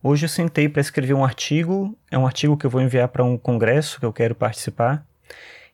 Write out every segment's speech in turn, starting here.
Hoje eu sentei para escrever um artigo, é um artigo que eu vou enviar para um congresso que eu quero participar,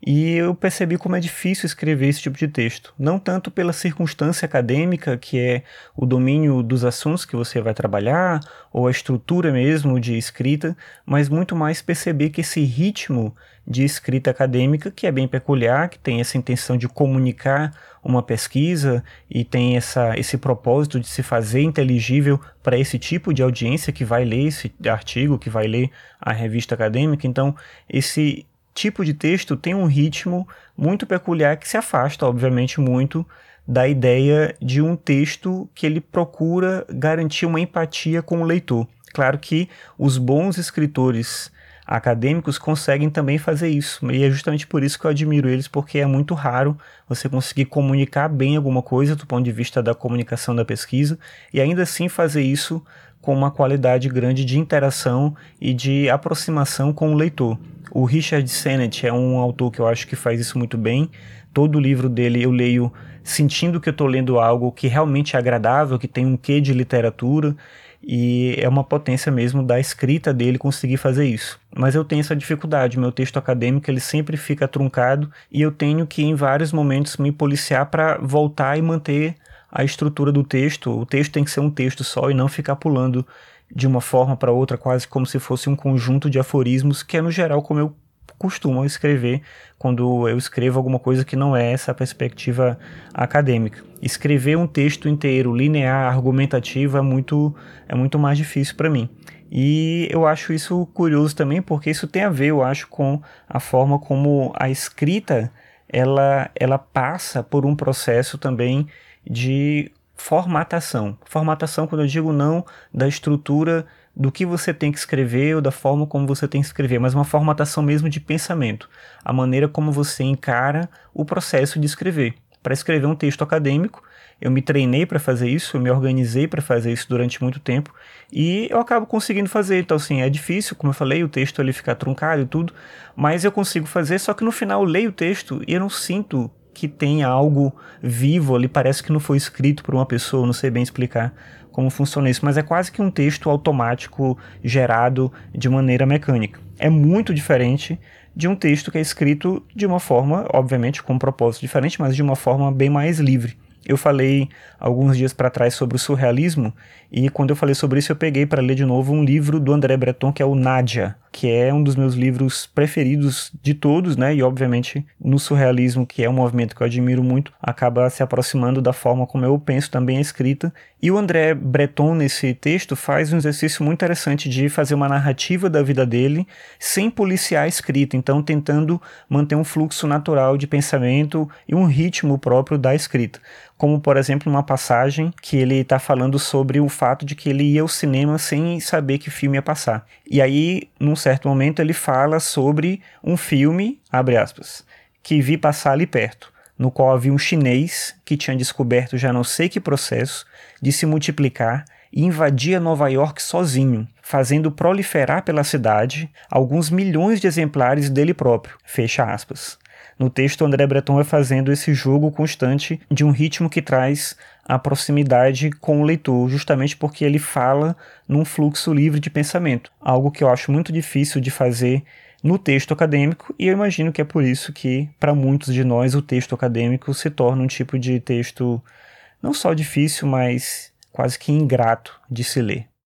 e eu percebi como é difícil escrever esse tipo de texto. Não tanto pela circunstância acadêmica, que é o domínio dos assuntos que você vai trabalhar, ou a estrutura mesmo de escrita, mas muito mais perceber que esse ritmo de escrita acadêmica, que é bem peculiar, que tem essa intenção de comunicar uma pesquisa e tem essa, esse propósito de se fazer inteligível para esse tipo de audiência que vai ler esse artigo, que vai ler a revista acadêmica. Então, esse tipo de texto tem um ritmo muito peculiar que se afasta, obviamente, muito da ideia de um texto que ele procura garantir uma empatia com o leitor. Claro que os bons escritores acadêmicos conseguem também fazer isso, e é justamente por isso que eu admiro eles, porque é muito raro você conseguir comunicar bem alguma coisa do ponto de vista da comunicação da pesquisa e ainda assim fazer isso com uma qualidade grande de interação e de aproximação com o leitor. O Richard Sennett é um autor que eu acho que faz isso muito bem. Todo o livro dele eu leio sentindo que eu estou lendo algo que realmente é agradável, que tem um quê de literatura, e é uma potência mesmo da escrita dele conseguir fazer isso. Mas eu tenho essa dificuldade, meu texto acadêmico ele sempre fica truncado e eu tenho que em vários momentos me policiar para voltar e manter a estrutura do texto. O texto tem que ser um texto só e não ficar pulando de uma forma para outra, quase como se fosse um conjunto de aforismos, que é no geral como eu costumo escrever quando eu escrevo alguma coisa que não é essa perspectiva acadêmica. Escrever um texto inteiro, linear, argumentativo, é muito, é muito mais difícil para mim. E eu acho isso curioso também, porque isso tem a ver, eu acho, com a forma como a escrita ela, ela passa por um processo também de formatação. Formatação, quando eu digo não da estrutura do que você tem que escrever ou da forma como você tem que escrever, mas uma formatação mesmo de pensamento, a maneira como você encara o processo de escrever. Para escrever um texto acadêmico, eu me treinei para fazer isso, eu me organizei para fazer isso durante muito tempo e eu acabo conseguindo fazer. Então, assim, é difícil, como eu falei, o texto ele fica truncado e tudo, mas eu consigo fazer. Só que no final eu leio o texto e eu não sinto que tem algo vivo ali, parece que não foi escrito por uma pessoa, não sei bem explicar como funciona isso, mas é quase que um texto automático gerado de maneira mecânica. É muito diferente de um texto que é escrito de uma forma, obviamente com um propósito diferente, mas de uma forma bem mais livre. Eu falei alguns dias para trás sobre o surrealismo e quando eu falei sobre isso eu peguei para ler de novo um livro do André Breton que é o Nádia, que é um dos meus livros preferidos de todos, né? E obviamente no surrealismo, que é um movimento que eu admiro muito, acaba se aproximando da forma como eu penso também a escrita. E o André Breton nesse texto faz um exercício muito interessante de fazer uma narrativa da vida dele sem policiar a escrita, então tentando manter um fluxo natural de pensamento e um ritmo próprio da escrita como por exemplo uma passagem que ele está falando sobre o fato de que ele ia ao cinema sem saber que filme ia passar. E aí, num certo momento, ele fala sobre um filme, abre aspas, que vi passar ali perto, no qual havia um chinês que tinha descoberto já não sei que processo de se multiplicar e invadia Nova York sozinho, fazendo proliferar pela cidade alguns milhões de exemplares dele próprio. Fecha aspas. No texto, André Breton vai fazendo esse jogo constante de um ritmo que traz a proximidade com o leitor, justamente porque ele fala num fluxo livre de pensamento, algo que eu acho muito difícil de fazer no texto acadêmico, e eu imagino que é por isso que, para muitos de nós, o texto acadêmico se torna um tipo de texto não só difícil, mas quase que ingrato de se ler.